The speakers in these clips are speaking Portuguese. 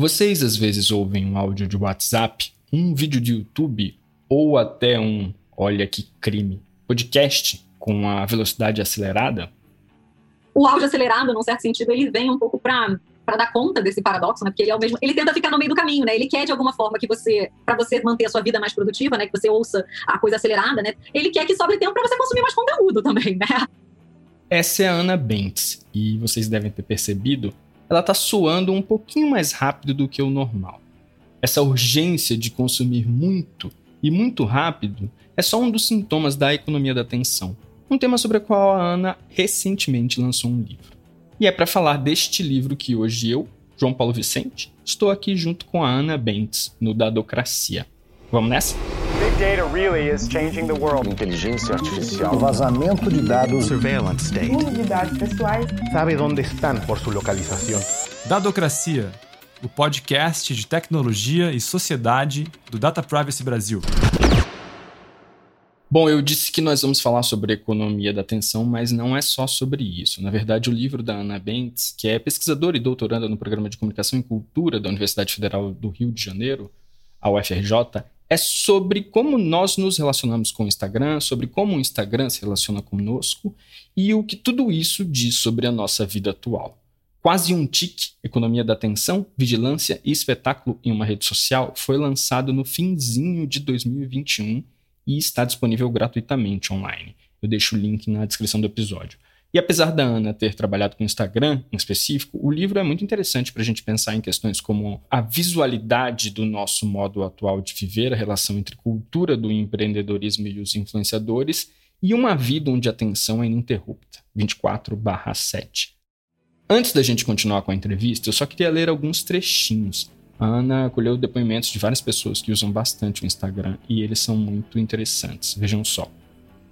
Vocês às vezes ouvem um áudio de WhatsApp, um vídeo de YouTube ou até um olha que crime podcast com a velocidade acelerada? O áudio acelerado, num certo sentido, ele vem um pouco para para dar conta desse paradoxo, né? Porque ele é o mesmo, ele tenta ficar no meio do caminho, né? Ele quer de alguma forma que você, para você manter a sua vida mais produtiva, né, que você ouça a coisa acelerada, né? Ele quer que sobre tempo para você consumir mais conteúdo também, né? Essa é a Ana Bentes e vocês devem ter percebido ela está soando um pouquinho mais rápido do que o normal. Essa urgência de consumir muito e muito rápido é só um dos sintomas da economia da atenção, um tema sobre o qual a Ana recentemente lançou um livro. E é para falar deste livro que hoje eu, João Paulo Vicente, estou aqui junto com a Ana Bentes no Dadocracia. Vamos nessa? Data really is changing the world. Inteligência artificial. O vazamento de dados. Surveillance state. Uso de dados pessoais. Sabe onde estão por sua localização. Dadocracia, o podcast de tecnologia e sociedade do Data Privacy Brasil. Bom, eu disse que nós vamos falar sobre economia da atenção, mas não é só sobre isso. Na verdade, o livro da Ana Bentes, que é pesquisadora e doutoranda no Programa de Comunicação e Cultura da Universidade Federal do Rio de Janeiro, a UFRJ, é sobre como nós nos relacionamos com o Instagram, sobre como o Instagram se relaciona conosco e o que tudo isso diz sobre a nossa vida atual. Quase um tique, Economia da Atenção, Vigilância e Espetáculo em uma Rede Social, foi lançado no finzinho de 2021 e está disponível gratuitamente online. Eu deixo o link na descrição do episódio. E apesar da Ana ter trabalhado com Instagram em específico, o livro é muito interessante para a gente pensar em questões como a visualidade do nosso modo atual de viver, a relação entre cultura do empreendedorismo e os influenciadores, e uma vida onde a atenção é ininterrupta, 24/7. Antes da gente continuar com a entrevista, eu só queria ler alguns trechinhos. A Ana colheu depoimentos de várias pessoas que usam bastante o Instagram e eles são muito interessantes. Vejam só.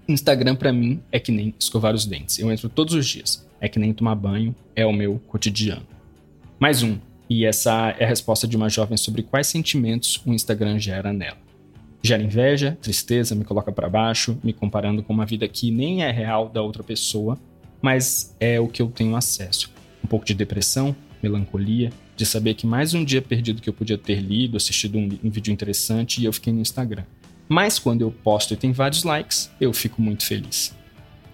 Instagram para mim é que nem escovar os dentes. Eu entro todos os dias. É que nem tomar banho, é o meu cotidiano. Mais um, e essa é a resposta de uma jovem sobre quais sentimentos o Instagram gera nela. Gera inveja, tristeza, me coloca para baixo, me comparando com uma vida que nem é real da outra pessoa, mas é o que eu tenho acesso. Um pouco de depressão, melancolia, de saber que mais um dia perdido que eu podia ter lido, assistido um, um vídeo interessante e eu fiquei no Instagram. Mas quando eu posto e tem vários likes, eu fico muito feliz.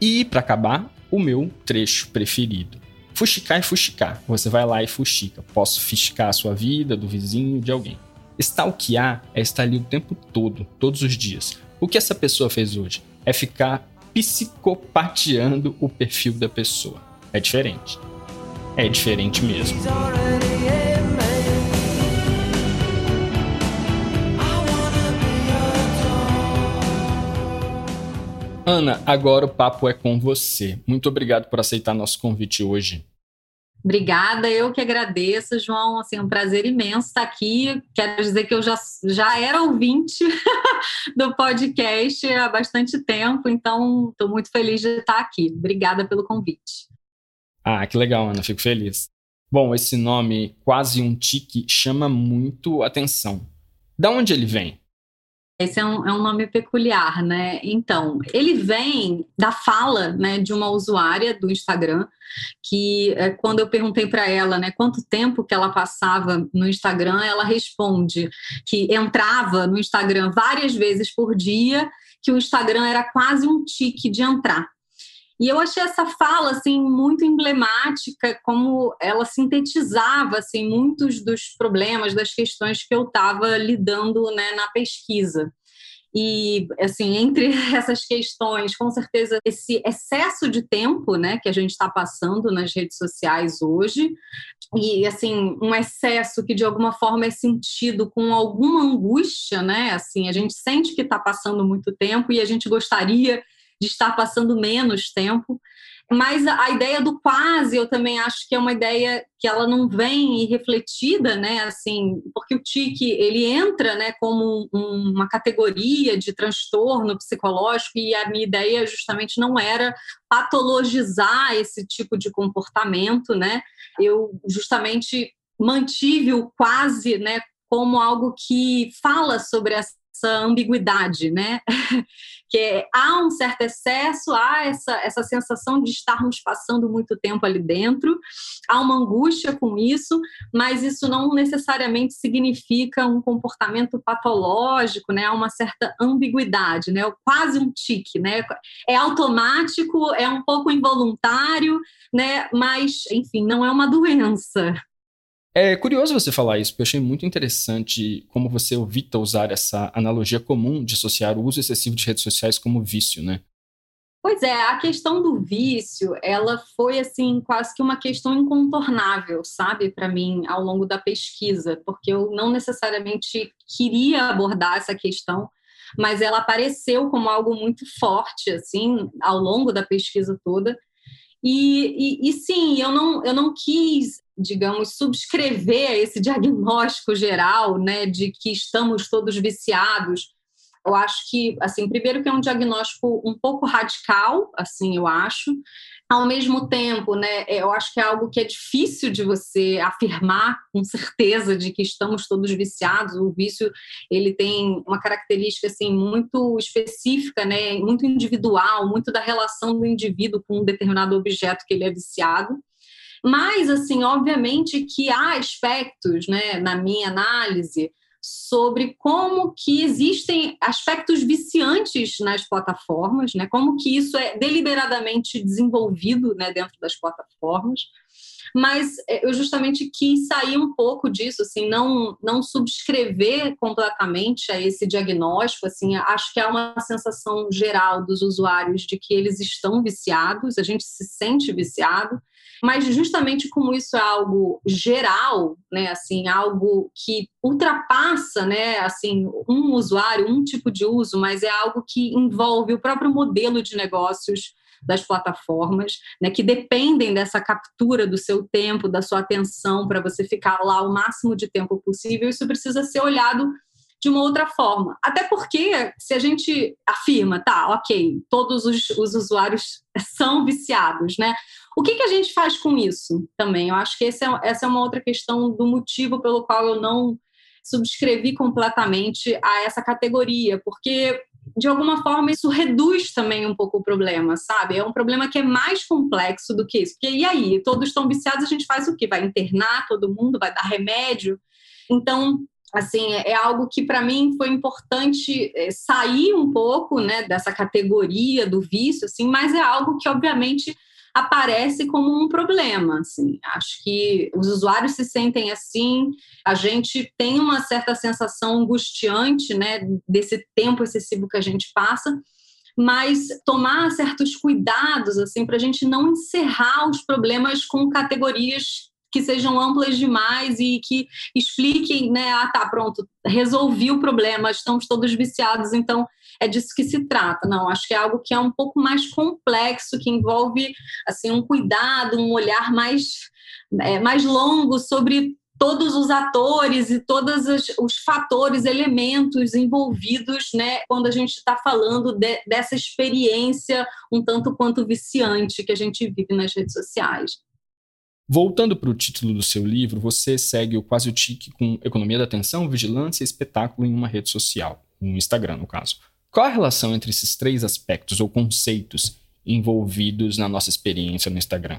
E para acabar, o meu trecho preferido. Fuxicar e fuxicar. Você vai lá e fuxica. Posso fuxicar a sua vida, do vizinho, de alguém. Stalkear é estar ali o tempo todo, todos os dias. O que essa pessoa fez hoje? É ficar psicopateando o perfil da pessoa. É diferente. É diferente mesmo. Ana, agora o papo é com você. Muito obrigado por aceitar nosso convite hoje. Obrigada, eu que agradeço, João. Assim, um prazer imenso estar aqui. Quero dizer que eu já, já era ouvinte do podcast há bastante tempo, então estou muito feliz de estar aqui. Obrigada pelo convite. Ah, que legal, Ana, fico feliz. Bom, esse nome, quase um tique, chama muito atenção. Da onde ele vem? Esse é um, é um nome peculiar, né? Então, ele vem da fala né, de uma usuária do Instagram, que é, quando eu perguntei para ela né, quanto tempo que ela passava no Instagram, ela responde que entrava no Instagram várias vezes por dia, que o Instagram era quase um tique de entrar. E eu achei essa fala assim muito emblemática, como ela sintetizava assim muitos dos problemas, das questões que eu estava lidando né, na pesquisa. E, assim, entre essas questões, com certeza, esse excesso de tempo, né, que a gente está passando nas redes sociais hoje, e, assim, um excesso que, de alguma forma, é sentido com alguma angústia, né, assim, a gente sente que está passando muito tempo e a gente gostaria de estar passando menos tempo. Mas a ideia do quase, eu também acho que é uma ideia que ela não vem refletida, né? Assim, porque o tique ele entra, né, como um, uma categoria de transtorno psicológico e a minha ideia justamente não era patologizar esse tipo de comportamento, né? Eu justamente mantive o quase, né, como algo que fala sobre essa essa ambiguidade, né? que há um certo excesso, há essa, essa sensação de estarmos passando muito tempo ali dentro, há uma angústia com isso, mas isso não necessariamente significa um comportamento patológico, né? Há uma certa ambiguidade, né? Quase um tique, né? É automático, é um pouco involuntário, né? Mas, enfim, não é uma doença. É curioso você falar isso, porque eu achei muito interessante como você evita usar essa analogia comum de associar o uso excessivo de redes sociais como vício, né? Pois é, a questão do vício, ela foi assim quase que uma questão incontornável, sabe, para mim ao longo da pesquisa, porque eu não necessariamente queria abordar essa questão, mas ela apareceu como algo muito forte assim ao longo da pesquisa toda. E, e, e, sim, eu não, eu não quis, digamos, subscrever esse diagnóstico geral, né, de que estamos todos viciados. Eu acho que, assim, primeiro que é um diagnóstico um pouco radical, assim, eu acho, ao mesmo tempo, né, eu acho que é algo que é difícil de você afirmar com certeza de que estamos todos viciados. O vício ele tem uma característica assim muito específica, né, muito individual, muito da relação do indivíduo com um determinado objeto que ele é viciado. Mas, assim, obviamente que há aspectos, né, na minha análise, sobre como que existem aspectos viciantes nas plataformas, né? Como que isso é deliberadamente desenvolvido, né, dentro das plataformas. Mas é, eu justamente quis sair um pouco disso, assim, não não subscrever completamente a esse diagnóstico, assim, acho que há uma sensação geral dos usuários de que eles estão viciados, a gente se sente viciado, mas justamente como isso é algo geral, né, assim, algo que ultrapassa, né, assim, um usuário, um tipo de uso, mas é algo que envolve o próprio modelo de negócios das plataformas, né, que dependem dessa captura do seu tempo, da sua atenção para você ficar lá o máximo de tempo possível. Isso precisa ser olhado de uma outra forma. Até porque, se a gente afirma, tá, ok, todos os, os usuários são viciados, né? O que, que a gente faz com isso também? Eu acho que é, essa é uma outra questão do motivo pelo qual eu não subscrevi completamente a essa categoria, porque de alguma forma isso reduz também um pouco o problema, sabe? É um problema que é mais complexo do que isso. Porque e aí, todos estão viciados, a gente faz o quê? Vai internar todo mundo, vai dar remédio? Então, assim, é, algo que para mim foi importante é, sair um pouco, né, dessa categoria do vício, assim, mas é algo que obviamente aparece como um problema, assim. Acho que os usuários se sentem assim, a gente tem uma certa sensação angustiante, né, desse tempo excessivo que a gente passa, mas tomar certos cuidados assim para a gente não encerrar os problemas com categorias que sejam amplas demais e que expliquem, né? Ah, tá, pronto, resolvi o problema, estamos todos viciados, então é disso que se trata. Não, acho que é algo que é um pouco mais complexo, que envolve assim um cuidado, um olhar mais é, mais longo sobre todos os atores e todos os, fatores, elementos envolvidos, né, quando a gente está falando de, dessa experiência um tanto quanto viciante que a gente vive nas redes sociais. Voltando para o título do seu livro, você segue o quase o tique com economia da atenção, vigilância e espetáculo em uma rede social, no Instagram, no caso. Qual a relação entre esses três aspectos ou conceitos envolvidos na nossa experiência no Instagram?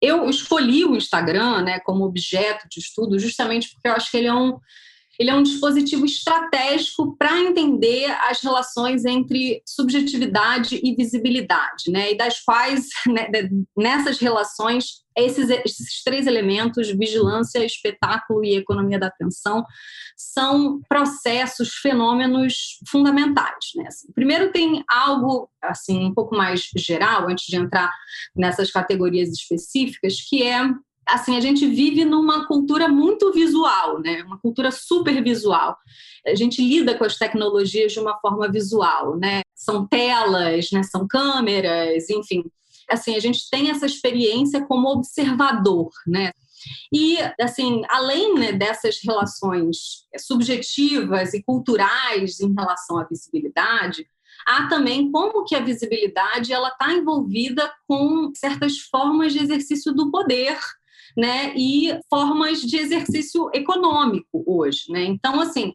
Eu escolhi o Instagram né, como objeto de estudo justamente porque eu acho que ele é um, ele é um dispositivo estratégico para entender as relações entre subjetividade e visibilidade, né? E das quais, né, nessas relações, esses, esses três elementos, vigilância, espetáculo e economia da atenção, são processos, fenômenos fundamentais. Né? Assim, primeiro tem algo assim um pouco mais geral, antes de entrar nessas categorias específicas, que é assim, a gente vive numa cultura muito visual, né? Uma cultura super visual. A gente lida com as tecnologias de uma forma visual, né? São telas, né? São câmeras, enfim. Assim, a gente tem essa experiência como observador, né? E, assim, além né, dessas relações subjetivas e culturais em relação à visibilidade, há também como que a visibilidade ela está envolvida com certas formas de exercício do poder, né, e formas de exercício econômico hoje, né? Então, assim,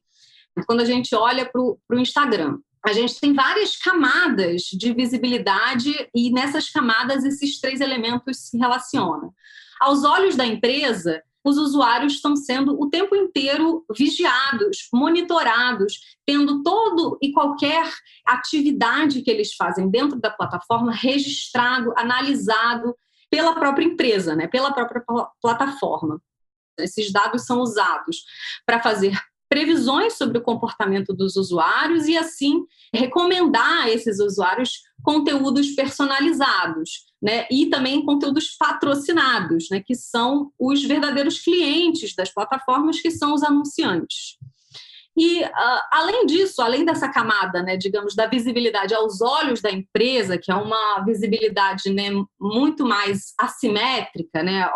quando a gente olha para o Instagram, a gente tem várias camadas de visibilidade e nessas camadas esses três elementos se relacionam. Aos olhos da empresa, os usuários estão sendo o tempo inteiro vigiados, monitorados, tendo todo e qualquer atividade que eles fazem dentro da plataforma registrado, analisado pela própria empresa, né, pela própria plataforma. Esses dados são usados para fazer previsões sobre o comportamento dos usuários e, assim, recomendar a esses usuários conteúdos personalizados, né? E também conteúdos patrocinados, né? Que são os verdadeiros clientes das plataformas, que são os anunciantes. E, uh, além disso, além dessa camada, né, digamos, da visibilidade aos olhos da empresa, que é uma visibilidade né, muito mais assimétrica, né,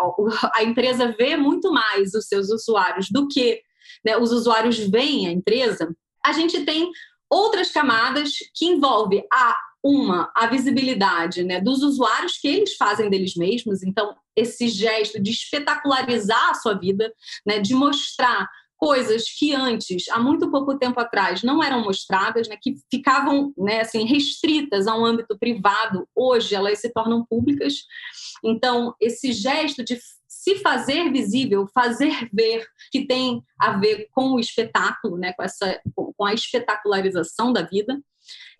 a empresa vê muito mais os seus usuários do que né, os usuários veem a empresa, a gente tem outras camadas que envolvem a uma a visibilidade né, dos usuários que eles fazem deles mesmos, então esse gesto de espetacularizar a sua vida, né, de mostrar coisas que antes, há muito pouco tempo atrás, não eram mostradas, né, que ficavam né, assim, restritas a um âmbito privado, hoje elas se tornam públicas. Então, esse gesto de se fazer visível, fazer ver, que tem a ver com o espetáculo, né, com, essa, com a espetacularização da vida.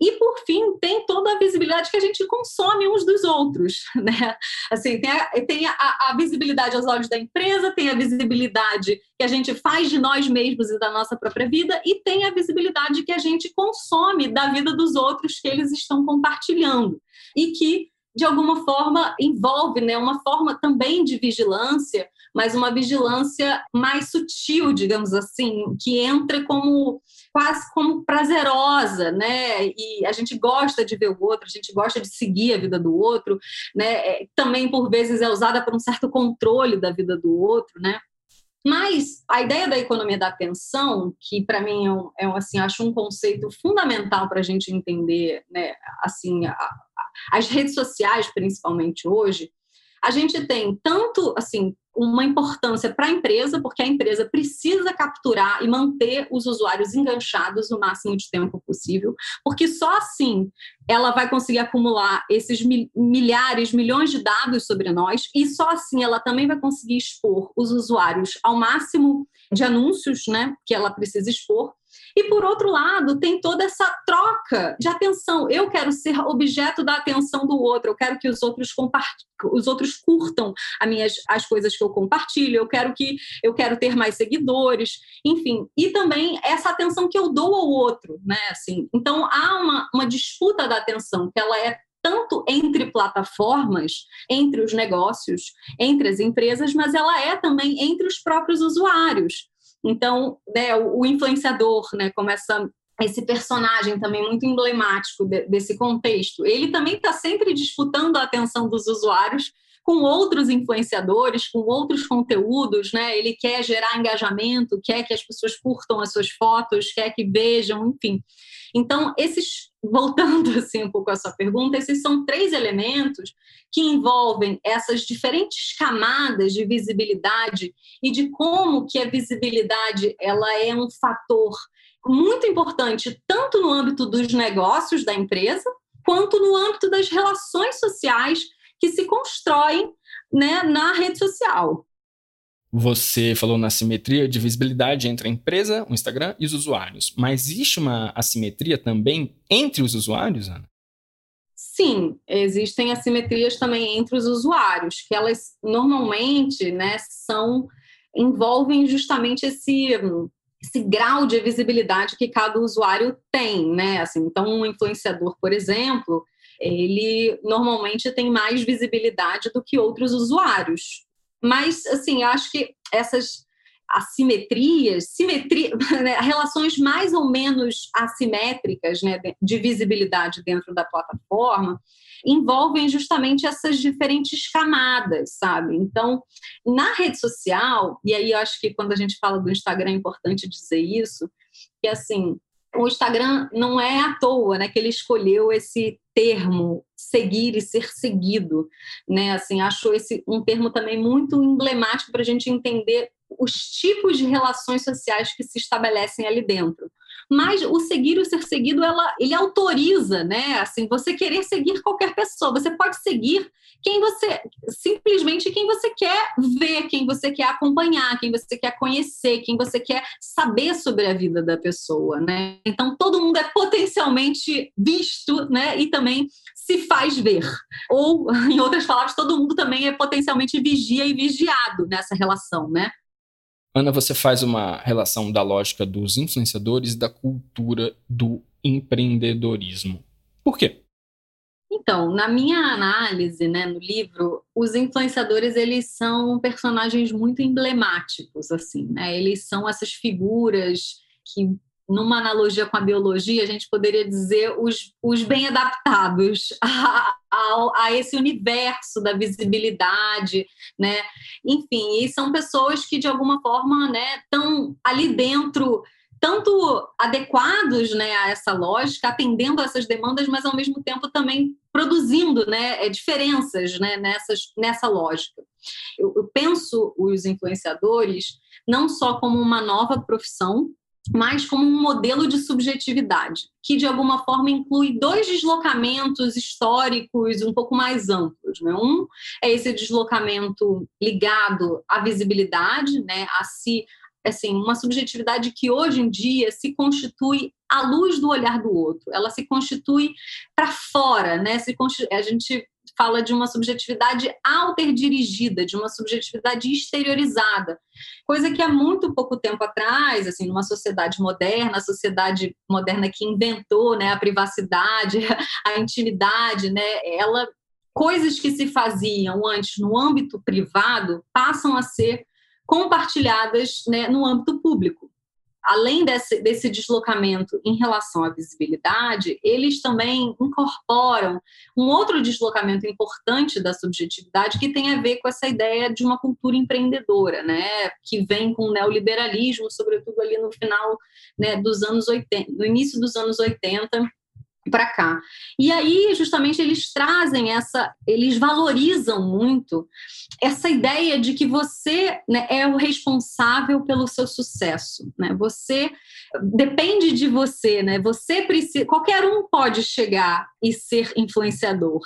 E, por fim, tem toda a visibilidade que a gente consome uns dos outros. Né? Assim, tem, a, tem a, a, visibilidade aos olhos da empresa, tem a visibilidade que a gente faz de nós mesmos e da nossa própria vida, e tem a visibilidade que a gente consome da vida dos outros que eles estão compartilhando. E que de alguma forma envolve né, uma forma também de vigilância, mas uma vigilância mais sutil, digamos assim, que entra como quase como prazerosa, né? E a gente gosta de ver o outro, a gente gosta de seguir a vida do outro, né? É, também por vezes é usada por um certo controle da vida do outro, né? Mas a ideia da economia da atenção, que para mim é, um, é um, assim, acho um conceito fundamental para a gente entender, né, assim, a, as redes sociais, principalmente hoje, a gente tem tanto assim uma importância para a empresa, porque a empresa precisa capturar e manter os usuários enganchados o máximo de tempo possível, porque só assim ela vai conseguir acumular esses milhares, milhões de dados sobre nós, e só assim ela também vai conseguir expor os usuários ao máximo de anúncios né, que ela precisa expor, e por outro lado, tem toda essa troca de atenção. Eu quero ser objeto da atenção do outro, eu quero que os outros os outros curtam as minhas as coisas que eu compartilho, eu quero que eu quero ter mais seguidores, enfim, e também essa atenção que eu dou ao outro, né? Assim, então há uma, uma disputa da atenção que ela é tanto entre plataformas, entre os negócios, entre as empresas, mas ela é também entre os próprios usuários. Então, né, o, influenciador, né, como essa, esse personagem também muito emblemático de, desse contexto, ele também está sempre disputando a atenção dos usuários com outros influenciadores, com outros conteúdos, né? Ele quer gerar engajamento, quer que as pessoas curtam as suas fotos, quer que vejam, enfim. Então, esses, voltando assim um pouco à sua pergunta, esses são três elementos que envolvem essas diferentes camadas de visibilidade e de como que a visibilidade ela é um fator muito importante tanto no âmbito dos negócios da empresa quanto no âmbito das relações sociais que se constroem né, na rede social. Você falou na simetria de visibilidade entre a empresa, o Instagram e os usuários. Mas existe uma assimetria também entre os usuários, Ana? Sim, existem assimetrias também entre os usuários, que elas normalmente né, são envolvem justamente esse, esse grau de visibilidade que cada usuário tem, né? Assim, então, um influenciador, por exemplo, ele normalmente tem mais visibilidade do que outros usuários. Mas, assim, acho que essas assimetrias, simetria, né, relações mais ou menos assimétricas né, de visibilidade dentro da plataforma, envolvem justamente essas diferentes camadas, sabe? Então, na rede social, e aí eu acho que quando a gente fala do Instagram é importante dizer isso, que assim, o Instagram não é à toa, né, que ele escolheu esse termo seguir e ser seguido, né? Assim, acho esse um termo também muito emblemático para a gente entender os tipos de relações sociais que se estabelecem ali dentro. Mas o seguir e o ser seguido, ela, ele autoriza, né? Assim, você querer seguir qualquer pessoa. Você pode seguir quem você, simplesmente quem você quer ver, quem você quer acompanhar, quem você quer conhecer, quem você quer saber sobre a vida da pessoa, né? Então, todo mundo é potencialmente visto, né? E também se faz ver. Ou, em outras palavras, todo mundo também é potencialmente vigia e vigiado nessa relação, né? Ana, você faz uma relação da lógica dos influenciadores e da cultura do empreendedorismo. Por quê? Então, na minha análise, né, no livro, os influenciadores eles são personagens muito emblemáticos, assim, né? Eles são essas figuras que numa analogia com a biologia, a gente poderia dizer os, os bem adaptados a, a, a, esse universo da visibilidade, né? Enfim, e são pessoas que, de alguma forma, né, estão ali dentro tanto adequados né, a essa lógica, atendendo a essas demandas, mas ao mesmo tempo também produzindo né, é, diferenças né, nessas, nessa lógica. Eu, eu penso os influenciadores não só como uma nova profissão, mas como um modelo de subjetividade, que de alguma forma inclui dois deslocamentos históricos um pouco mais amplos. Né? Um é esse deslocamento ligado à visibilidade, né? a se assim, uma subjetividade que hoje em dia se constitui à luz do olhar do outro, ela se constitui para fora, né? Se a gente fala de uma subjetividade alter-dirigida, de uma subjetividade exteriorizada, coisa que há muito pouco tempo atrás, assim, numa sociedade moderna, a sociedade moderna que inventou, né, a privacidade, a intimidade, né, ela coisas que se faziam antes no âmbito privado passam a ser compartilhadas né, no âmbito público. Além desse, desse deslocamento em relação à visibilidade, eles também incorporam um outro deslocamento importante da subjetividade que tem a ver com essa ideia de uma cultura empreendedora, né, que vem com o neoliberalismo, sobretudo ali no final né, dos anos 80, no início dos anos 80, para cá. E aí, justamente, eles trazem essa, eles valorizam muito essa ideia de que você né, é o responsável pelo seu sucesso, né? Você depende de você, né? Você precisa, qualquer um pode chegar e ser influenciador,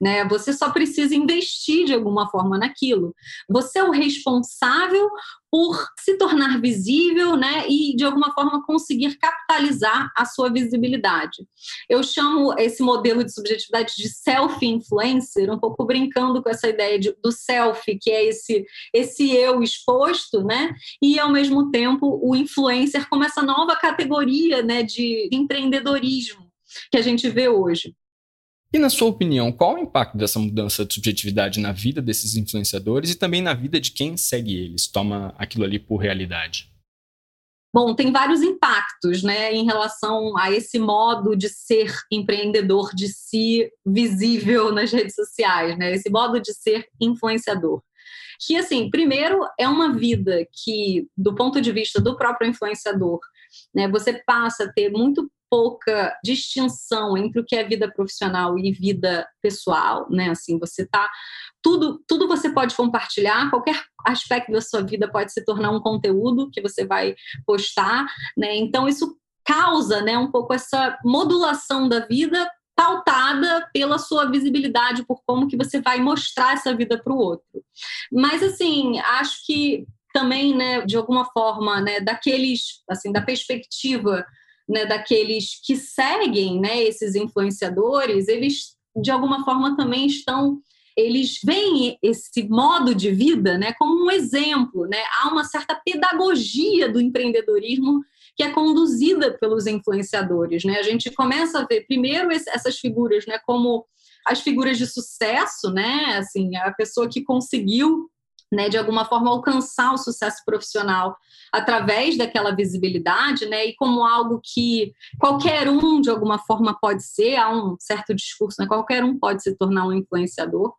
né? Você só precisa investir de alguma forma naquilo. Você é o responsável por se tornar visível, né, e de alguma forma conseguir capitalizar a sua visibilidade. Eu chamo esse modelo de subjetividade de self-influencer, um pouco brincando com essa ideia de, do self, que é esse esse eu exposto, né, e ao mesmo tempo o influencer como essa nova categoria, né, de empreendedorismo que a gente vê hoje. E na sua opinião, qual o impacto dessa mudança de subjetividade na vida desses influenciadores e também na vida de quem segue eles, toma aquilo ali por realidade? Bom, tem vários impactos, né, em relação a esse modo de ser empreendedor, de si visível nas redes sociais, né, esse modo de ser influenciador. Que, assim, primeiro é uma vida que, do ponto de vista do próprio influenciador, né, você passa a ter muito pouca distinção entre o que é vida profissional e vida pessoal, né? Assim, você tá tudo, tudo você pode compartilhar, qualquer aspecto da sua vida pode se tornar um conteúdo que você vai postar, né? Então isso causa, né, um pouco essa modulação da vida pautada pela sua visibilidade, por como que você vai mostrar essa vida para o outro. Mas assim, acho que também, né, de alguma forma, né, daqueles, assim, da perspectiva né, daqueles que seguem né, esses influenciadores, eles de alguma forma também estão eles veem esse modo de vida né, como um exemplo. Né? Há uma certa pedagogia do empreendedorismo que é conduzida pelos influenciadores. Né? A gente começa a ver, primeiro, essas figuras né, como as figuras de sucesso, né? assim, a pessoa que conseguiu né, de alguma forma alcançar o sucesso profissional através daquela visibilidade, né, e como algo que qualquer um de alguma forma pode ser, há um certo discurso, né, qualquer um pode se tornar um influenciador.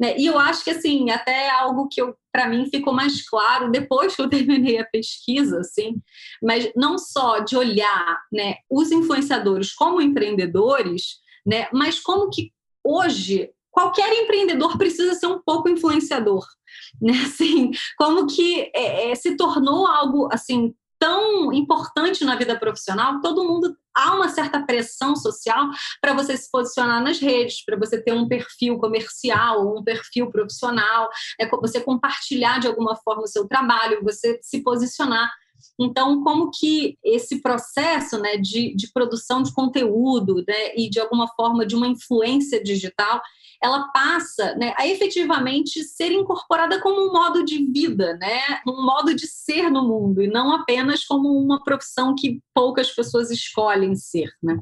Né? E eu acho que assim, até algo que para mim ficou mais claro depois que eu terminei a pesquisa, assim, mas não só de olhar, né, os influenciadores como empreendedores, né, mas como que hoje qualquer empreendedor precisa ser um pouco influenciador, né? Assim, como que é, é, se tornou algo assim tão importante na vida profissional, todo mundo há uma certa pressão social para você se posicionar nas redes, para você ter um perfil comercial um perfil profissional, é você compartilhar de alguma forma o seu trabalho, você se posicionar. Então, como que esse processo né, de, de produção de conteúdo né, e, de alguma forma, de uma influência digital, ela passa né, a efetivamente ser incorporada como um modo de vida, né, um modo de ser no mundo, e não apenas como uma profissão que poucas pessoas escolhem ser. Né?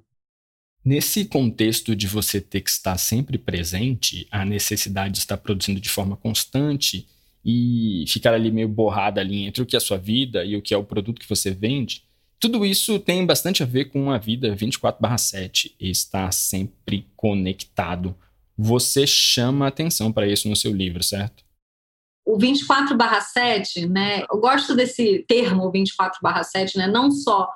Nesse contexto de você ter que estar sempre presente, a necessidade de estar produzindo de forma constante e ficar ali meio borrada ali entre o que é a sua vida e o que é o produto que você vende, tudo isso tem bastante a ver com a vida 24/7 e estar sempre conectado. Você chama atenção para isso no seu livro, certo? O 24/7, né? Eu gosto desse termo 24/7, né? Não só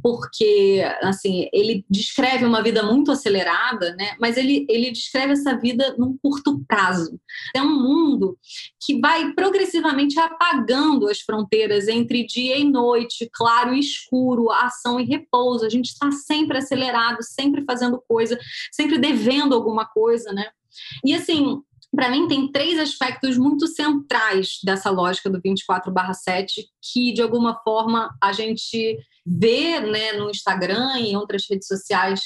porque assim ele descreve uma vida muito acelerada, né? Mas ele ele descreve essa vida num curto prazo. É um mundo que vai progressivamente apagando as fronteiras entre dia e noite, claro e escuro, ação e repouso. A gente está sempre acelerado, sempre fazendo coisa, sempre devendo alguma coisa, né? E assim, para mim, tem três aspectos muito centrais dessa lógica do 24/7 que, de alguma forma, a gente vê né, no Instagram e em outras redes sociais.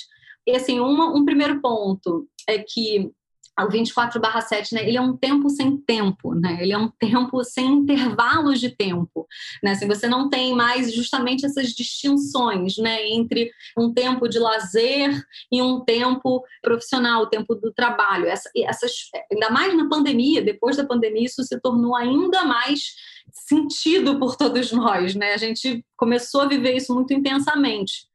E, assim, uma, um primeiro ponto é que o 24/7, né, ele é um tempo sem tempo, né? Ele é um tempo sem intervalos de tempo, né? Assim, você não tem mais justamente essas distinções, né, entre um tempo de lazer e um tempo profissional, o tempo do trabalho. Essa, essas, ainda mais na pandemia, depois da pandemia, isso se tornou ainda mais sentido por todos nós, né? A gente começou a viver isso muito intensamente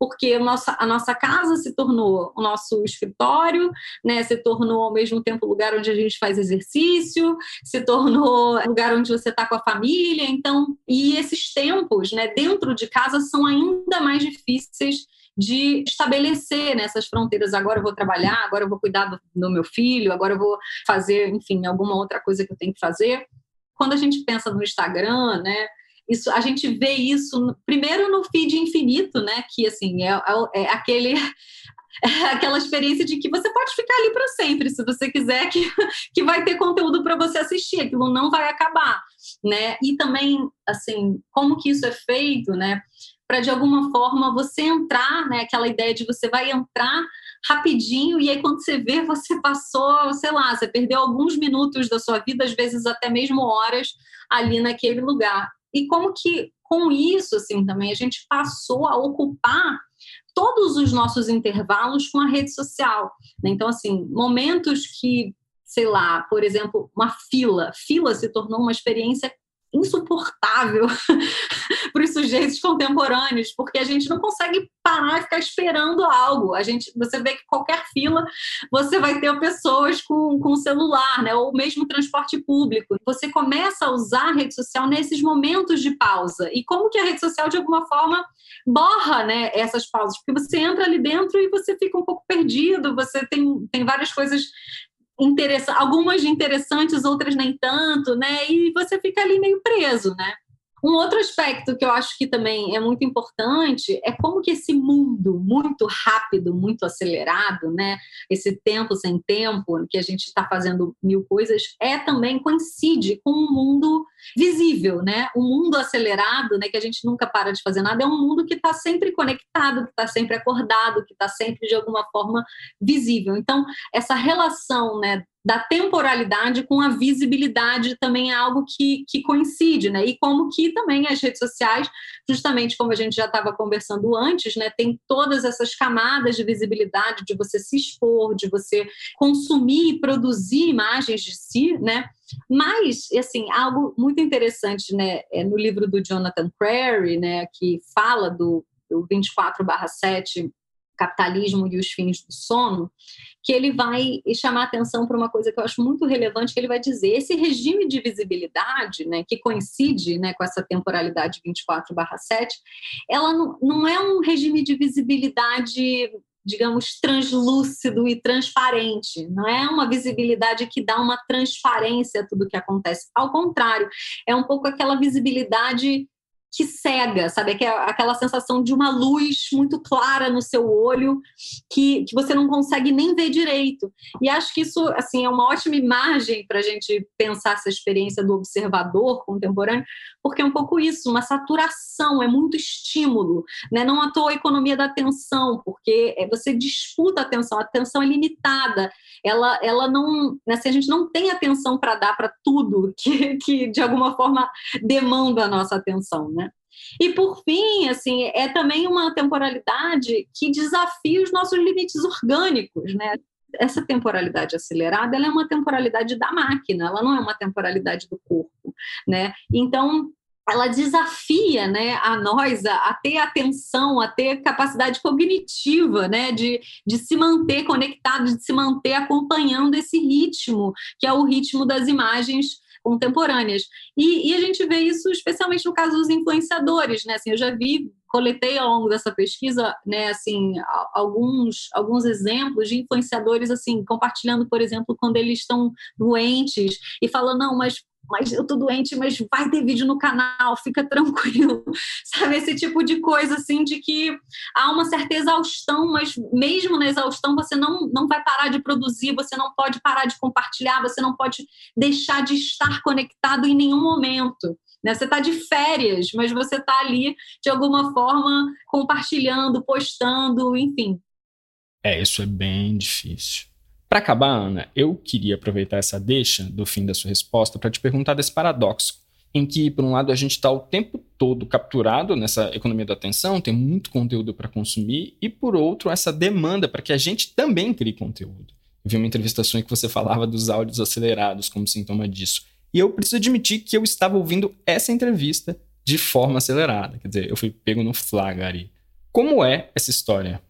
porque a nossa, a nossa casa se tornou o nosso escritório, né? se tornou ao mesmo tempo lugar onde a gente faz exercício, se tornou lugar onde você está com a família. Então, e esses tempos né, dentro de casa são ainda mais difíceis de estabelecer nessas né, fronteiras. Agora eu vou trabalhar, agora eu vou cuidar do, do meu filho, agora eu vou fazer, enfim, alguma outra coisa que eu tenho que fazer. Quando a gente pensa no Instagram, né? Isso, a gente vê isso primeiro no feed infinito, né? Que assim é, é, é aquele é aquela experiência de que você pode ficar ali para sempre, se você quiser, que, que vai ter conteúdo para você assistir, aquilo não vai acabar, né? E também, assim, como que isso é feito, né? Para de alguma forma você entrar, né? Aquela ideia de você vai entrar rapidinho e aí quando você vê, você passou, sei lá, você perdeu alguns minutos da sua vida, às vezes até mesmo horas ali naquele lugar e como que com isso assim também a gente passou a ocupar todos os nossos intervalos com a rede social. Né? Então assim, momentos que sei lá, por exemplo, uma fila. Fila se tornou uma experiência insuportável para os sujeitos contemporâneos, porque a gente não consegue parar e ficar esperando algo. A gente, você vê que qualquer fila você vai ter pessoas com, com celular, né? Ou mesmo transporte público. Você começa a usar a rede social nesses momentos de pausa. E como que a rede social de alguma forma borra, né, essas pausas, porque você entra ali dentro e você fica um pouco perdido, você tem, tem várias coisas algumas interessantes, outras nem tanto, né? E você fica ali meio preso, né? Um outro aspecto que eu acho que também é muito importante é como que esse mundo muito rápido, muito acelerado, né? Esse tempo sem tempo, que a gente está fazendo mil coisas, é também coincide com um mundo visível, né? Um mundo acelerado, né? Que a gente nunca para de fazer nada, é um mundo que está sempre conectado, que está sempre acordado, que está sempre de alguma forma visível. Então, essa relação, né? da temporalidade com a visibilidade também é algo que, que coincide, né? E como que também as redes sociais, justamente como a gente já estava conversando antes, né? Tem todas essas camadas de visibilidade, de você se expor, de você consumir e produzir imagens de si, né? Mas, assim, algo muito interessante, né? É no livro do Jonathan Crary, né? Que fala do, do 24/7 capitalismo e os fins do sono, que ele vai chamar atenção para uma coisa que eu acho muito relevante, que ele vai dizer, esse regime de visibilidade, né, que coincide né, com essa temporalidade 24/7, ela não, não é um regime de visibilidade digamos, translúcido e transparente. Não é uma visibilidade que dá uma transparência a tudo que acontece. Ao contrário, é um pouco aquela visibilidade que cega, sabe? Aquela sensação de uma luz muito clara no seu olho que, que você não consegue nem ver direito. E acho que isso assim, é uma ótima imagem para a gente pensar essa experiência do observador contemporâneo, porque é um pouco isso, uma saturação, é muito estímulo. Né? Não à toa a economia da atenção, porque é, você disputa a atenção, a atenção é limitada, ela, ela não. Né, se a gente não tem atenção para dar para tudo que, que de alguma forma demanda a nossa atenção. Né? E por fim, assim, é também uma temporalidade que desafia os nossos limites orgânicos, né? Essa temporalidade acelerada, ela é uma temporalidade da máquina, ela não é uma temporalidade do corpo, né? Então, ela desafia né, a nós a, a, ter atenção, a ter capacidade cognitiva, né, de, de se manter conectado, de se manter acompanhando esse ritmo, que é o ritmo das imagens contemporâneas. E, e, a gente vê isso especialmente no caso dos influenciadores, né? Assim, eu já vi, coletei ao longo dessa pesquisa, né, assim, alguns, alguns exemplos de influenciadores, assim, compartilhando, por exemplo, quando eles estão doentes e falando, não, mas mas eu tô doente, mas vai ter vídeo no canal, fica tranquilo. Sabe, esse tipo de coisa, assim, de que há uma certa exaustão, mas mesmo na exaustão você não, não vai parar de produzir, você não pode parar de compartilhar, você não pode deixar de estar conectado em nenhum momento. Né? Você está de férias, mas você está ali, de alguma forma, compartilhando, postando, enfim. É, isso é bem difícil. Para acabar, Ana, eu queria aproveitar essa deixa do fim da sua resposta para te perguntar desse paradoxo, em que, por um lado, a gente está o tempo todo capturado nessa economia da atenção, tem muito conteúdo para consumir, e, por outro, essa demanda para que a gente também crie conteúdo. Eu vi uma entrevista sua em que você falava dos áudios acelerados como sintoma disso. E eu preciso admitir que eu estava ouvindo essa entrevista de forma acelerada. Quer dizer, eu fui pego no flagra Como é essa história?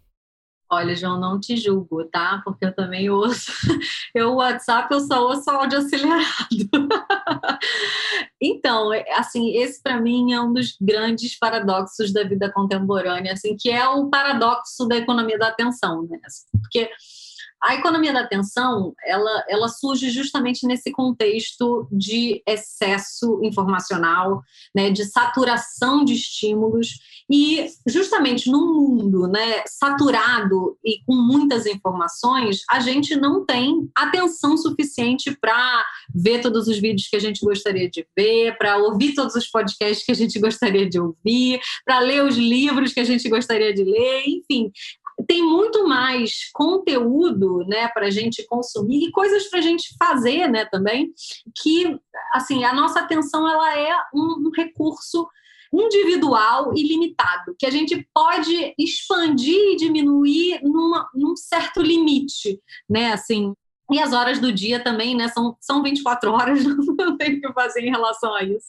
Olha, João, não te julgo, tá? Porque eu também ouço. Eu, o WhatsApp, eu só ouço áudio acelerado. Então, é, assim, esse para mim é um dos grandes paradoxos da vida contemporânea, assim, que é o paradoxo da economia da atenção, né? Porque a economia da atenção, ela, ela surge justamente nesse contexto de excesso informacional, né, de saturação de estímulos e justamente num mundo, né, saturado e com muitas informações, a gente não tem atenção suficiente para ver todos os vídeos que a gente gostaria de ver, para ouvir todos os podcasts que a gente gostaria de ouvir, para ler os livros que a gente gostaria de ler, enfim, tem muito mais conteúdo né, para a gente consumir e coisas para a gente fazer né, também, que assim, a nossa atenção ela é um, um recurso individual e limitado, que a gente pode expandir e diminuir numa, num certo limite, né? Assim, e as horas do dia também, né? São, são 24 horas, não tem o que fazer em relação a isso.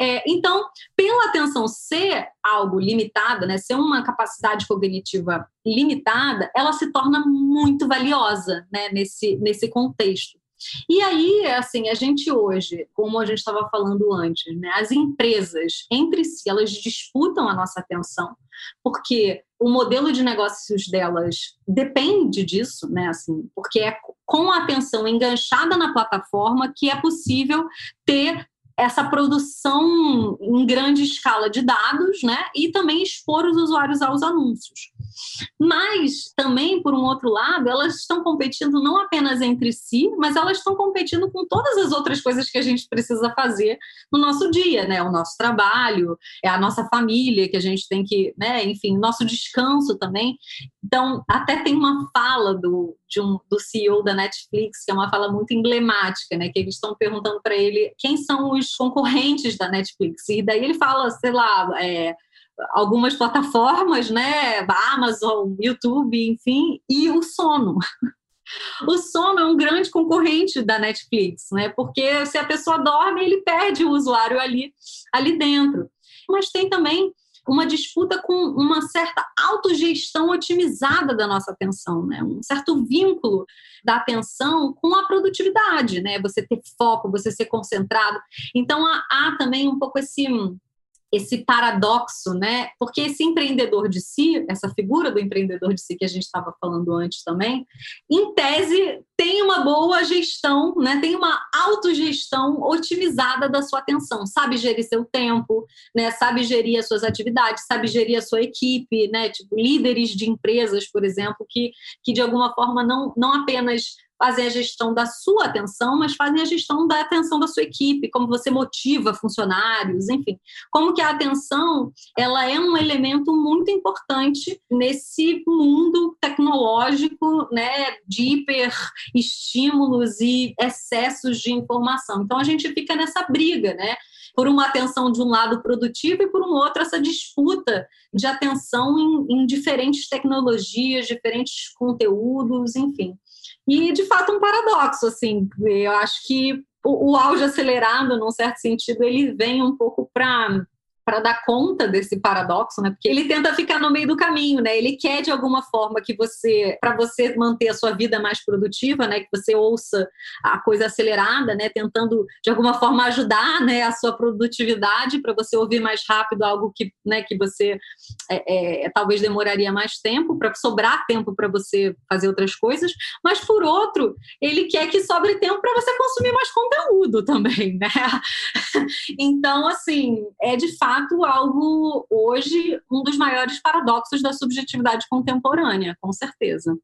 É, então, pela atenção ser algo limitado, né, ser uma capacidade cognitiva limitada, ela se torna muito valiosa né, nesse, nesse contexto. E aí, assim, a gente hoje, como a gente estava falando antes, né, as empresas entre si, elas disputam a nossa atenção, porque o modelo de negócios delas depende disso, né, assim, porque é com a atenção enganchada na plataforma que é possível ter essa produção em grande escala de dados, né? E também expor os usuários aos anúncios. Mas também, por um outro lado, elas estão competindo não apenas entre si, mas elas estão competindo com todas as outras coisas que a gente precisa fazer no nosso dia, né? O nosso trabalho, é a nossa família que a gente tem que, né? Enfim, nosso descanso também. Então, até tem uma fala do, de um, do CEO da Netflix, que é uma fala muito emblemática, né? Que eles estão perguntando para ele quem são os concorrentes da Netflix. E daí ele fala, sei lá, é, algumas plataformas, né? Amazon, YouTube, enfim, e o sono. O sono é um grande concorrente da Netflix, né? Porque se a pessoa dorme, ele perde o usuário ali, ali dentro. Mas tem também uma disputa com uma certa autogestão otimizada da nossa atenção, né? um certo vínculo da atenção com a produtividade, né? você ter foco, você ser concentrado. Então, há, há também um pouco esse esse paradoxo, né? Porque esse empreendedor de si, essa figura do empreendedor de si que a gente estava falando antes também, em tese tem uma boa gestão, né? Tem uma autogestão otimizada da sua atenção, sabe gerir seu tempo, né? Sabe gerir as suas atividades, sabe gerir a sua equipe, né? Tipo líderes de empresas, por exemplo, que que de alguma forma não não apenas fazem a gestão da sua atenção, mas fazem a gestão da atenção da sua equipe, como você motiva funcionários, enfim. Como que a atenção, ela é um elemento muito importante nesse mundo tecnológico, né, de hiperestímulos e excessos de informação. Então a gente fica nessa briga, né? por uma atenção de um lado produtivo e por um outro essa disputa de atenção em, em diferentes tecnologias, diferentes conteúdos, enfim. E, de fato, um paradoxo, assim. Eu acho que o, o auge acelerado, num certo sentido, ele vem um pouco para para dar conta desse paradoxo, né? Porque ele tenta ficar no meio do caminho, né? Ele quer de alguma forma que você, para você manter a sua vida mais produtiva, né? Que você ouça a coisa acelerada, né? Tentando de alguma forma ajudar, né? A sua produtividade para você ouvir mais rápido algo que, né? Que você é, é, talvez demoraria mais tempo para sobrar tempo para você fazer outras coisas. Mas por outro, ele quer que sobre tempo para você consumir mais conteúdo também, né? então, assim, é de fato fato algo hoje um dos maiores paradoxos da subjetividade contemporânea, com certeza.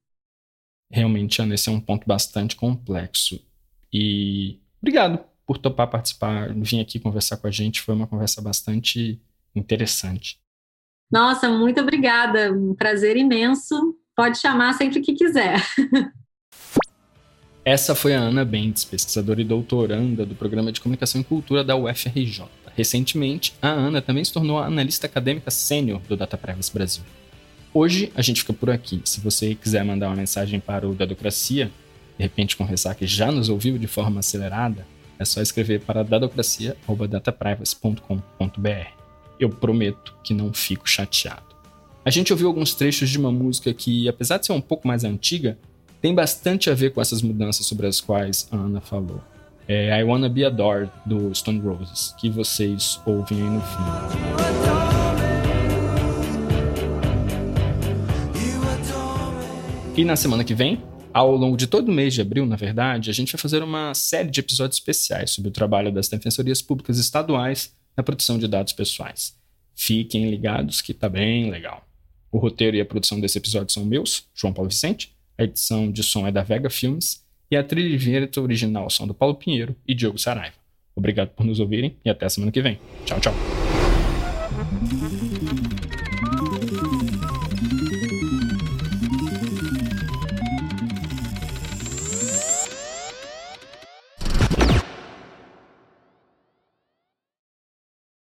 Realmente, Ana, esse é um ponto bastante complexo. E obrigado por topar participar, vir aqui conversar com a gente. Foi uma conversa bastante interessante. Nossa, muito obrigada. Um prazer imenso. Pode chamar sempre que quiser. Essa foi a Ana Bentes, pesquisadora e doutoranda do Programa de Comunicação e Cultura da UFRJ. Recentemente, a Ana também se tornou analista acadêmica sênior do Data Privacy Brasil. Hoje a gente fica por aqui. Se você quiser mandar uma mensagem para o Dadocracia, de repente confessar que já nos ouviu de forma acelerada, é só escrever para dadocracia.dataprivacy.com.br. Eu prometo que não fico chateado. A gente ouviu alguns trechos de uma música que, apesar de ser um pouco mais antiga, tem bastante a ver com essas mudanças sobre as quais a Ana falou é I Wanna Be Adored, do Stone Roses, que vocês ouvem aí no fim. E na semana que vem, ao longo de todo o mês de abril, na verdade, a gente vai fazer uma série de episódios especiais sobre o trabalho das defensorias públicas estaduais na proteção de dados pessoais. Fiquem ligados que tá bem legal. O roteiro e a produção desse episódio são meus, João Paulo Vicente. A edição de som é da Vega Filmes e a trilha de original são do Paulo Pinheiro e Diogo Saraiva. Obrigado por nos ouvirem e até a semana que vem. Tchau, tchau.